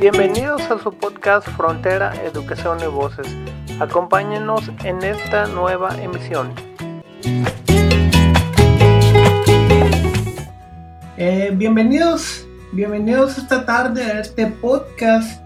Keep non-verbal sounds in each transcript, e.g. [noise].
Bienvenidos a su podcast Frontera, Educación y Voces. Acompáñenos en esta nueva emisión. Eh, bienvenidos, bienvenidos esta tarde a este podcast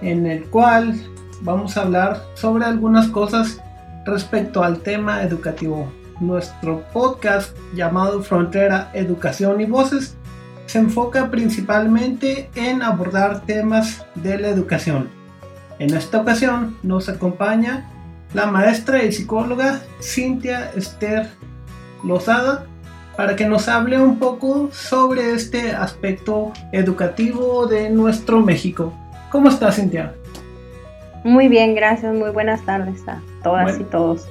en el cual vamos a hablar sobre algunas cosas respecto al tema educativo. Nuestro podcast llamado Frontera, Educación y Voces se enfoca principalmente en abordar temas de la educación. En esta ocasión nos acompaña la maestra y psicóloga Cintia Esther Lozada para que nos hable un poco sobre este aspecto educativo de nuestro México. ¿Cómo estás, Cintia? Muy bien, gracias. Muy buenas tardes a todas y todos.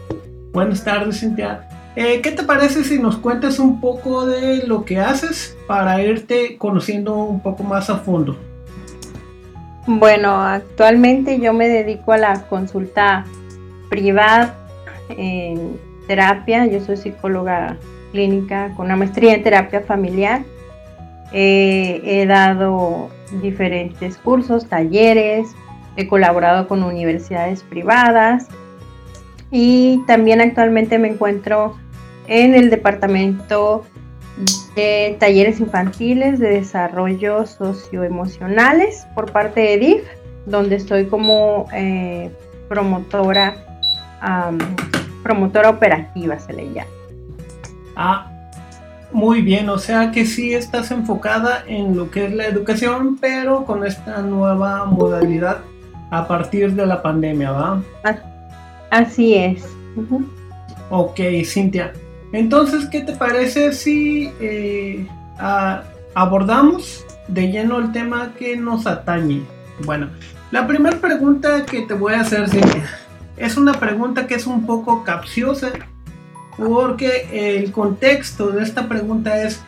Buenas tardes, Cintia. Eh, ¿Qué te parece si nos cuentas un poco de lo que haces para irte conociendo un poco más a fondo? Bueno, actualmente yo me dedico a la consulta privada en terapia. Yo soy psicóloga clínica con una maestría en terapia familiar. He dado diferentes cursos, talleres, he colaborado con universidades privadas y también actualmente me encuentro en el departamento de talleres infantiles de desarrollo socioemocionales por parte de DIF, donde estoy como eh, promotora, promotora operativa, se le llama. Ah, muy bien, o sea que sí estás enfocada en lo que es la educación, pero con esta nueva modalidad a partir de la pandemia, ¿va? Así es. Ok, Cintia. Entonces, ¿qué te parece si eh, abordamos de lleno el tema que nos atañe? Bueno, la primera pregunta que te voy a hacer, es una pregunta que es un poco capciosa, porque el contexto de esta pregunta es,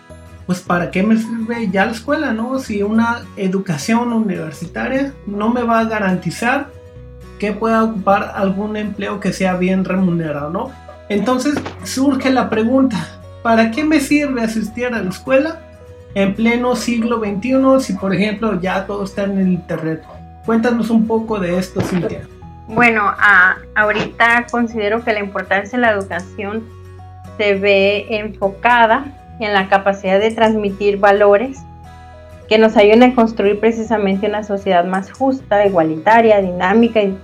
pues, ¿para qué me sirve ya la escuela, no? Si una educación universitaria no me va a garantizar que pueda ocupar algún empleo que sea bien remunerado, ¿no? Entonces surge la pregunta, ¿para qué me sirve asistir a la escuela en pleno siglo XXI si por ejemplo ya todo está en el Internet? Cuéntanos un poco de esto, Cintia. Bueno, ahorita considero que la importancia de la educación se ve enfocada en la capacidad de transmitir valores que nos ayuden a construir precisamente una sociedad más justa, igualitaria, dinámica y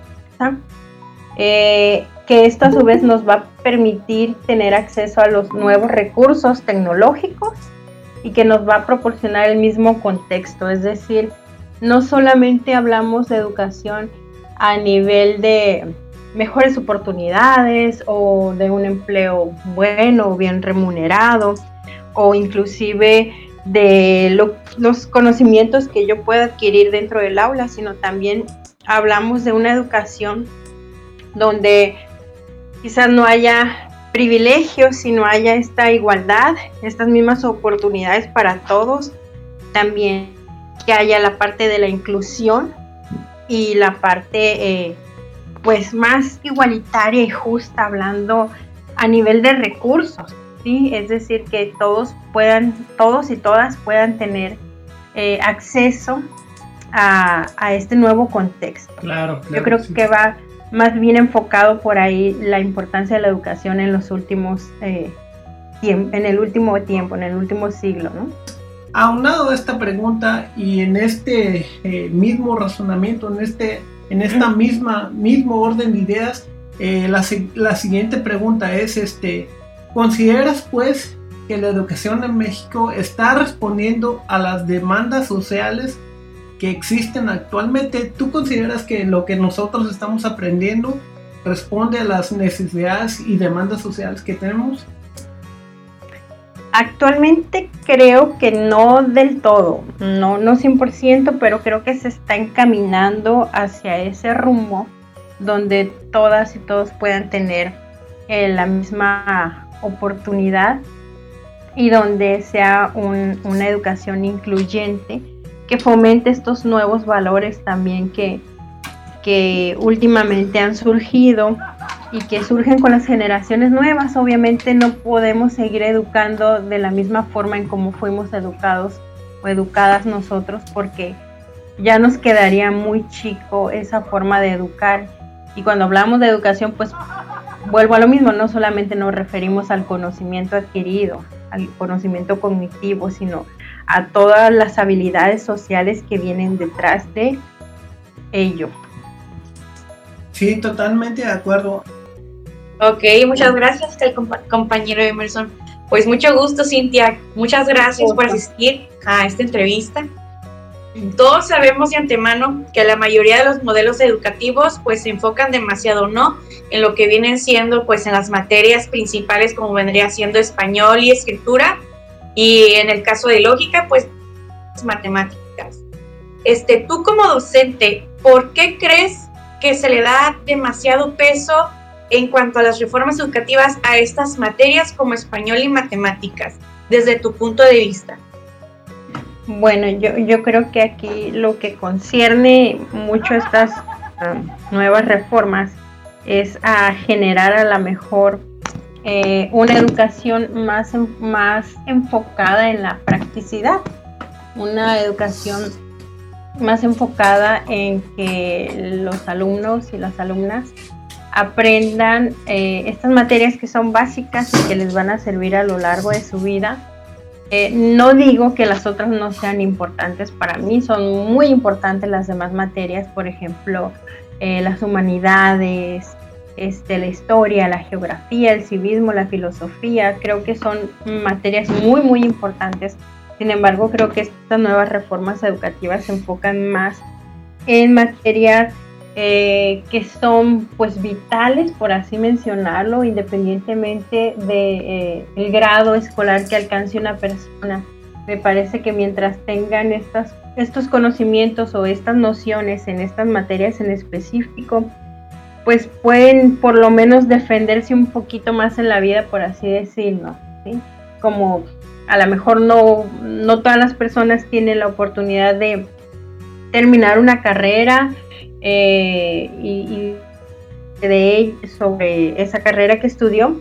eh, que esto a su vez nos va a permitir tener acceso a los nuevos recursos tecnológicos y que nos va a proporcionar el mismo contexto. Es decir, no solamente hablamos de educación a nivel de mejores oportunidades o de un empleo bueno o bien remunerado o inclusive de los conocimientos que yo pueda adquirir dentro del aula, sino también hablamos de una educación donde quizás no haya privilegios, sino haya esta igualdad, estas mismas oportunidades para todos. También que haya la parte de la inclusión y la parte eh, pues más igualitaria y justa, hablando a nivel de recursos, ¿sí? Es decir, que todos puedan, todos y todas puedan tener eh, acceso a, este nuevo contexto. Claro, Yo creo que va más bien enfocado por ahí la importancia de la educación en los últimos eh, en el último tiempo, en el último siglo, ¿no? Aunado a esta pregunta y en este eh, mismo razonamiento, en este, en esta misma mismo orden de ideas, eh, la, la, siguiente pregunta es, este, ¿consideras pues que la educación en México está respondiendo a las demandas sociales que existen actualmente, ¿tú consideras que lo que nosotros estamos aprendiendo responde a las necesidades y demandas sociales que tenemos? Actualmente creo que no del todo, no, no 100%, pero creo que se está encaminando hacia ese rumbo donde todas y todos puedan tener eh, la misma oportunidad y donde sea una educación incluyente que fomente estos nuevos valores también que, que últimamente han surgido y que surgen con las generaciones nuevas. Obviamente no podemos seguir educando de la misma forma en como fuimos educados o educadas nosotros porque ya nos quedaría muy chico esa forma de educar. Y cuando hablamos de educación, pues vuelvo a lo mismo, no solamente nos referimos al conocimiento adquirido, al conocimiento cognitivo, sino a todas las habilidades sociales que vienen detrás de ello. Sí, totalmente de acuerdo. Ok, muchas gracias compañero Emerson. Pues mucho gusto, Cintia. Muchas gracias por asistir a esta entrevista. Todos sabemos de antemano que la mayoría de los modelos educativos pues se enfocan demasiado, ¿no? En lo que vienen siendo pues en las materias principales como vendría siendo español y escritura y en el caso de lógica pues matemáticas. Este, tú como docente, ¿por qué crees que se le da demasiado peso en cuanto a las reformas educativas a estas materias como español y matemáticas, desde tu punto de vista? Bueno, yo, yo creo que aquí lo que concierne mucho estas um, nuevas reformas es a generar a la mejor eh, una educación más, más enfocada en la practicidad, una educación más enfocada en que los alumnos y las alumnas aprendan eh, estas materias que son básicas y que les van a servir a lo largo de su vida. Eh, no digo que las otras no sean importantes, para mí son muy importantes las demás materias, por ejemplo, las humanidades, este, la historia, la geografía, el civismo, la filosofía, creo que son materias muy, muy importantes. Sin embargo, creo que estas nuevas reformas educativas se enfocan más en materias eh, que son pues vitales, por así mencionarlo, independientemente del de, eh, grado escolar que alcance una persona. Me parece que mientras tengan estas, estos conocimientos o estas nociones en estas materias en específico, pues pueden por lo menos defenderse un poquito más en la vida, por así decirlo. ¿sí? Como a lo mejor no, no todas las personas tienen la oportunidad de terminar una carrera, eh, y, de sobre esa carrera que estudió,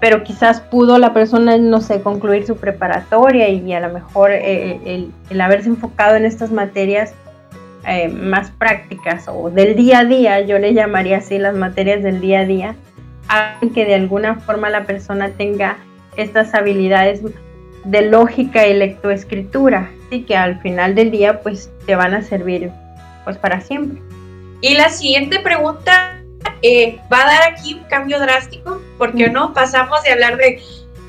pero quizás pudo la persona, no sé, concluir su preparatoria y a lo mejor eh, el, haberse enfocado en estas materias eh, más prácticas o del día a día, yo le llamaría así las materias del día a día, hacen que de alguna forma la persona tenga estas habilidades de lógica y lectoescritura, y que al final del día pues te van a servir pues para siempre. Y la siguiente pregunta eh, va a dar aquí un cambio drástico, porque no pasamos de hablar de,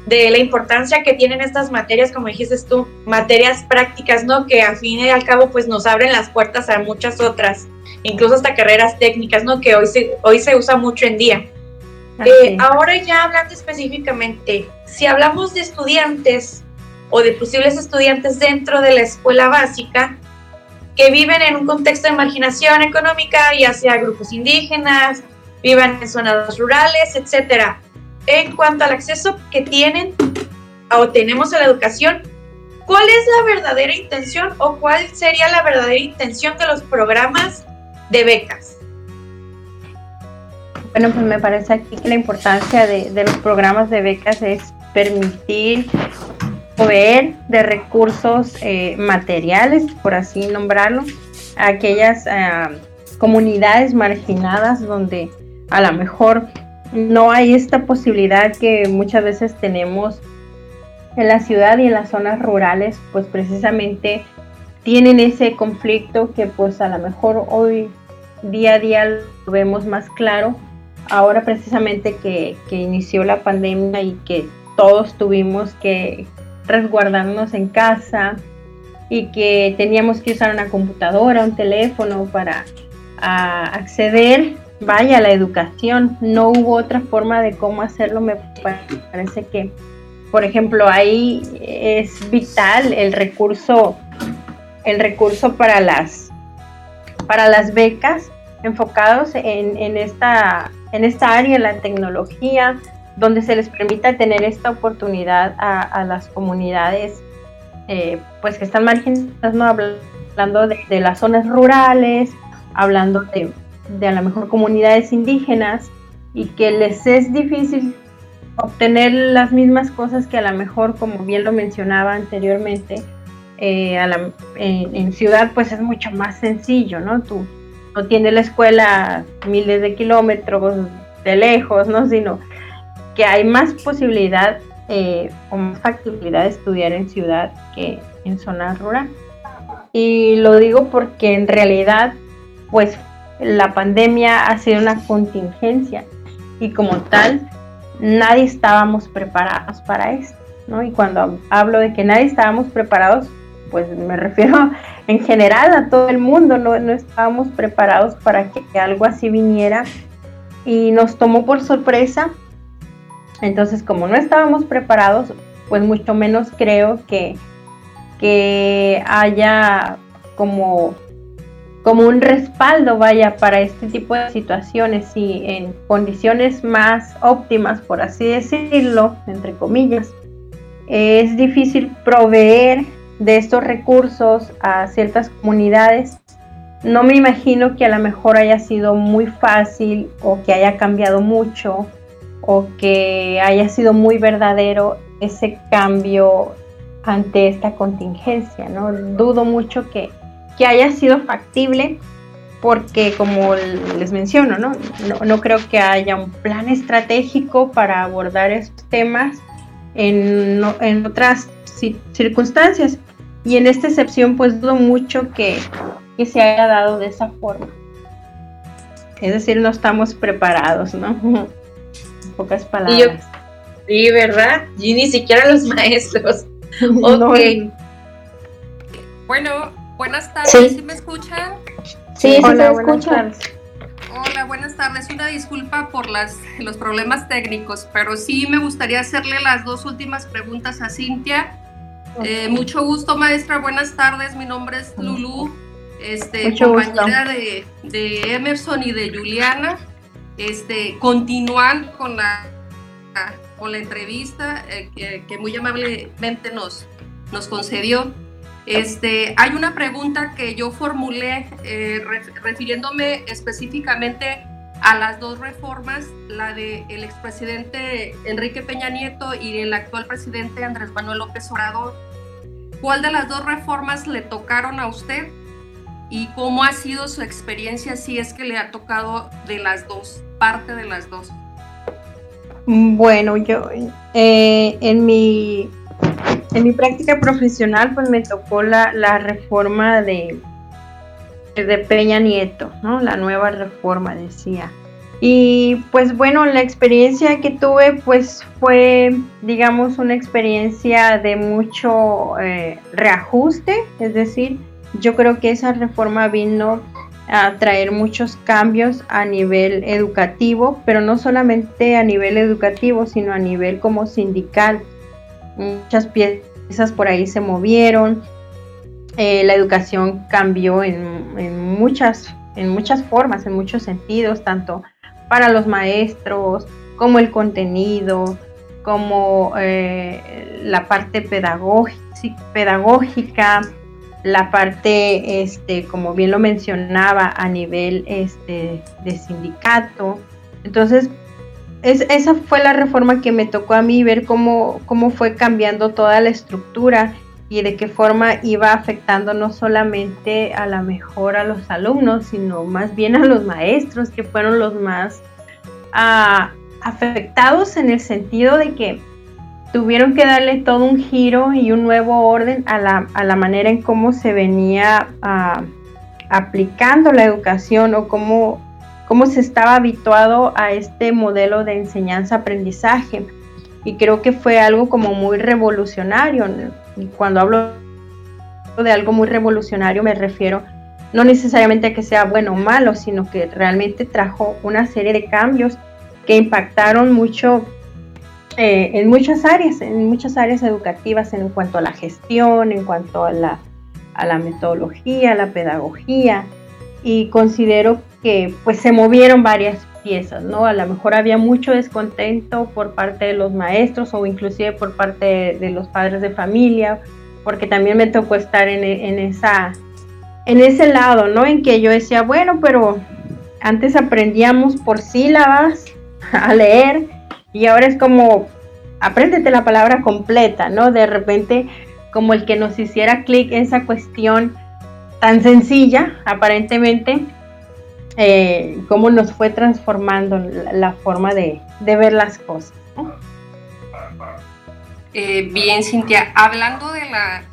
de, la importancia que tienen estas materias, como dijiste tú, materias prácticas, ¿no? Que al fin y al cabo pues nos abren las puertas a muchas otras, incluso hasta carreras técnicas, ¿no? Que hoy se, hoy se usa mucho en día. Eh, ahora ya hablando específicamente, si hablamos de estudiantes o de posibles estudiantes dentro de la escuela básica, que viven en un contexto de marginación económica, ya sea grupos indígenas, vivan en zonas rurales, etcétera. En cuanto al acceso que tienen o tenemos a la educación, ¿cuál es la verdadera intención o cuál sería la verdadera intención de los programas de becas? Bueno, pues me parece aquí que la importancia de, los programas de becas es permitir proveer de recursos eh, materiales, por así nombrarlo, a aquellas ah, comunidades marginadas donde a lo mejor no hay esta posibilidad que muchas veces tenemos en la ciudad y en las zonas rurales, pues precisamente tienen ese conflicto que pues a lo mejor hoy día a día lo vemos más claro. Ahora precisamente que, que inició la pandemia y que todos tuvimos que, resguardarnos en casa y que teníamos que usar una computadora, un teléfono para acceder, vaya, a la educación. No hubo otra forma de cómo hacerlo. Me parece que, por ejemplo, ahí es vital el recurso, el recurso para las, para las becas enfocados en, en, esta, en esta área, la tecnología, donde se les permita tener esta oportunidad a, las comunidades eh, pues que están marginadas, ¿no? hablando de, las zonas rurales, hablando de, de, a lo mejor comunidades indígenas y que les es difícil obtener las mismas cosas que a lo mejor, como bien lo mencionaba anteriormente, eh, en, ciudad pues es mucho más sencillo, ¿no? Tú no tienes la escuela miles de kilómetros de lejos, ¿no? Sino que hay más posibilidad eh, o más factibilidad de estudiar en ciudad que en zona rural. Y lo digo porque en realidad pues la pandemia ha sido una contingencia y como tal nadie estábamos preparados para esto, ¿no? Y cuando hablo de que nadie estábamos preparados, pues me [laughs] refiero en general a todo el mundo, no, no estábamos preparados para que algo así viniera y nos tomó por sorpresa. Entonces, como no estábamos preparados, pues mucho menos creo que, que haya como como un respaldo, vaya, para este tipo de situaciones y en condiciones más óptimas, por así decirlo, entre comillas, es difícil proveer de estos recursos a ciertas comunidades. No me imagino que a lo mejor haya sido muy fácil o que haya cambiado mucho o que haya sido muy verdadero ese cambio ante esta contingencia, ¿no? Dudo mucho que que haya sido factible, porque como les menciono, ¿no? No, creo que haya un plan estratégico para abordar estos temas en, en otras circunstancias. Y en esta excepción, pues dudo mucho que, que se haya dado de esa forma. Es decir, no estamos preparados, ¿no? [laughs] En pocas palabras. sí, ¿verdad? Y ni siquiera los maestros. [laughs] ok. Bueno, Buenas tardes, ¿sí, me escuchan? Sí, Hola, se escucha. Hola, buenas tardes. Una disculpa por las, los problemas técnicos, pero sí me gustaría hacerle las dos últimas preguntas a Cintia. Eh, mucho gusto, maestra. Buenas tardes. Mi nombre es Lulu, este, compañera de, de, Emerson y de Juliana. Este, continúan con la, con la entrevista eh, que, que, muy amablemente nos, nos concedió. Este, hay una pregunta que yo formulé eh, refiriéndome específicamente a las dos reformas, la del el expresidente Enrique Peña Nieto y el actual presidente Andrés Manuel López Obrador. ¿Cuál de las dos reformas le tocaron a usted y cómo ha sido su experiencia si es que le ha tocado de las dos, parte de las dos? Bueno, yo eh, en mi en mi práctica profesional, pues me tocó la, reforma de, de Peña Nieto, ¿no? La nueva reforma, decía. Y pues bueno, la experiencia que tuve pues fue, digamos, una experiencia de mucho eh, reajuste, es decir, yo creo que esa reforma vino a traer muchos cambios a nivel educativo, pero no solamente a nivel educativo, sino a nivel como sindical muchas piezas por ahí se movieron, eh, la educación cambió en, muchas, en muchas formas, en muchos sentidos, tanto para los maestros como el contenido, como eh, la parte pedagógica, la parte, este, como bien lo mencionaba, a nivel este, de sindicato. Entonces, esa fue la reforma que me tocó a mí ver cómo, cómo fue cambiando toda la estructura y de qué forma iba afectando no solamente a la mejor a los alumnos, sino más bien a los maestros, que fueron los más ah, afectados en el sentido de que tuvieron que darle todo un giro y un nuevo orden a la, a la manera en cómo se venía ah, aplicando la educación o cómo cómo se estaba habituado a este modelo de enseñanza-aprendizaje. Y creo que fue algo como muy revolucionario. Y cuando hablo de algo muy revolucionario me refiero no necesariamente a que sea bueno o malo, sino que realmente trajo una serie de cambios que impactaron mucho eh, en muchas áreas, en muchas áreas educativas en cuanto a la gestión, en cuanto a la, a la metodología, a la pedagogía. Y considero pues se movieron varias piezas, ¿no? A lo mejor había mucho descontento por parte de los maestros o inclusive por parte de, los padres de familia, porque también me tocó estar en, en, esa, en ese lado, ¿no? En que yo decía, bueno, pero antes aprendíamos por sílabas [laughs] a leer y ahora es como, apréndete la palabra completa, ¿no? De repente como el que nos hiciera clic esa cuestión tan sencilla, aparentemente, eh, cómo nos fue transformando la, forma de, ver las cosas. Eh, bien, Cintia, hablando de la,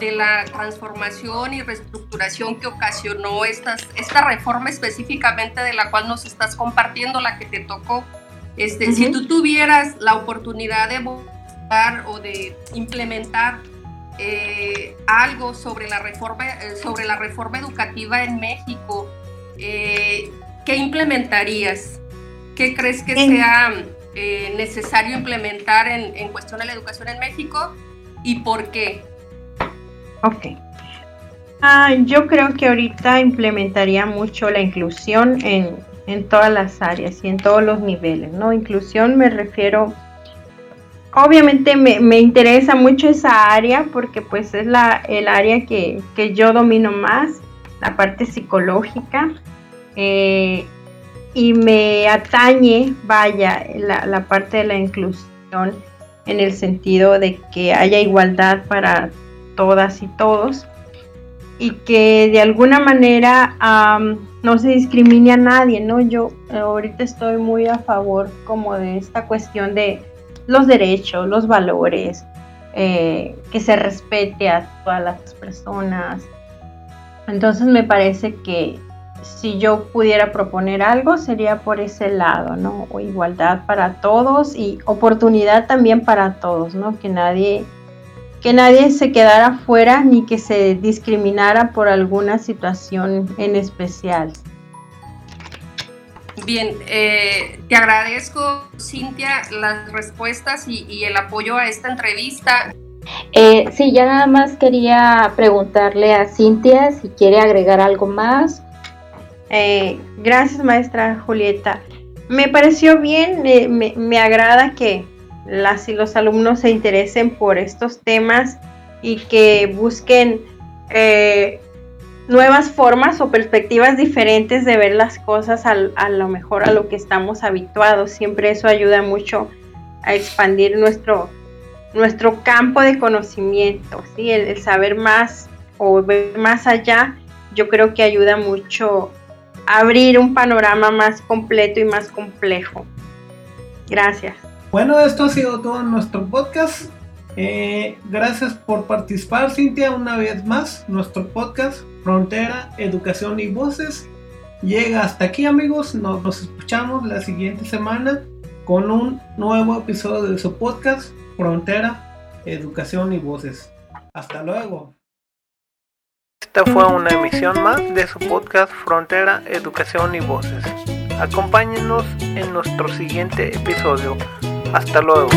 de la transformación y reestructuración que ocasionó estas, esta reforma específicamente de la cual nos estás compartiendo, la que te tocó, este, si tú tuvieras la oportunidad de votar o de implementar eh, algo sobre la reforma sobre la reforma educativa en México, eh, ¿qué implementarías? ¿Qué crees que sea necesario implementar en, en cuestión de la educación en México y por qué? Ok. Ah, yo creo que ahorita implementaría mucho la inclusión en, en, todas las áreas y en todos los niveles, ¿no? Inclusión me refiero, obviamente me, me interesa mucho esa área porque pues es la, el área que, que yo domino más, la parte psicológica, eh, y me atañe, vaya, la, la parte de la inclusión en el sentido de que haya igualdad para todas y todos y que de alguna manera no se discrimine a nadie, ¿no? Yo eh, ahorita estoy muy a favor como de esta cuestión de los derechos, los valores, eh, que se respete a todas las personas. Entonces me parece que si yo pudiera proponer algo sería por ese lado, ¿no? O igualdad para todos y oportunidad también para todos, ¿no? Que nadie que nadie se quedara fuera ni que se discriminara por alguna situación en especial. Bien, eh, te agradezco, Cintia, las respuestas y, el apoyo a esta entrevista. Eh, sí, ya nada más quería preguntarle a Cintia si quiere agregar algo más. Eh, gracias, maestra Julieta. Me pareció bien, me agrada que, las y los alumnos se interesen por estos temas y que busquen eh, nuevas formas o perspectivas diferentes de ver las cosas a lo mejor a lo que estamos habituados. Siempre eso ayuda mucho a expandir nuestro, nuestro campo de conocimiento, ¿sí? el, saber más o ver más allá, yo creo que ayuda mucho a abrir un panorama más completo y más complejo. Gracias. Bueno, esto ha sido todo en nuestro podcast. Eh, gracias por participar, Cintia, una vez más. Nuestro podcast, Frontera, Educación y Voces, llega hasta aquí, amigos. Nos escuchamos la siguiente semana con un nuevo episodio de su podcast, Frontera, Educación y Voces. Hasta luego. Esta fue una emisión más de su podcast Frontera, Educación y Voces. Acompáñenos en nuestro siguiente episodio. Hasta luego.